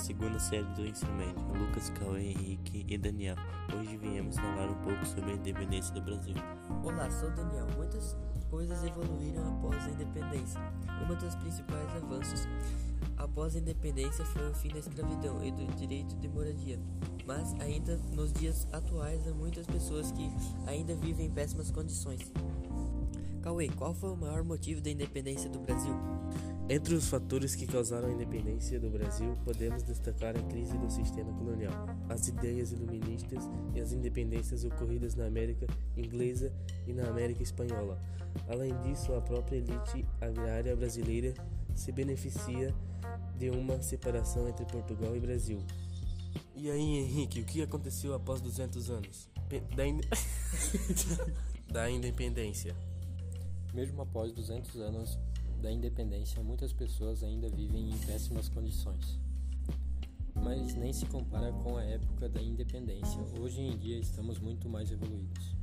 segunda série do ensino médio, Lucas, Cauê, Henrique e Daniel. Hoje viemos falar um pouco sobre a independência do Brasil. Olá, sou Daniel. Muitas coisas evoluíram após a independência. Um dos principais avanços após a independência foi o fim da escravidão e do direito de moradia. Mas ainda nos dias atuais há muitas pessoas que ainda vivem em péssimas condições. Cauê, qual foi o maior motivo da independência do Brasil? Entre os fatores que causaram a independência do Brasil, podemos destacar a crise do sistema colonial, as ideias iluministas e as independências ocorridas na América Inglesa e na América Espanhola. Além disso, a própria elite agrária brasileira se beneficia de uma separação entre Portugal e Brasil. E aí, Henrique, o que aconteceu após 200 anos da, in... da independência? Mesmo após 200 anos da independência, muitas pessoas ainda vivem em péssimas condições. Mas nem se compara com a época da independência. Hoje em dia estamos muito mais evoluídos.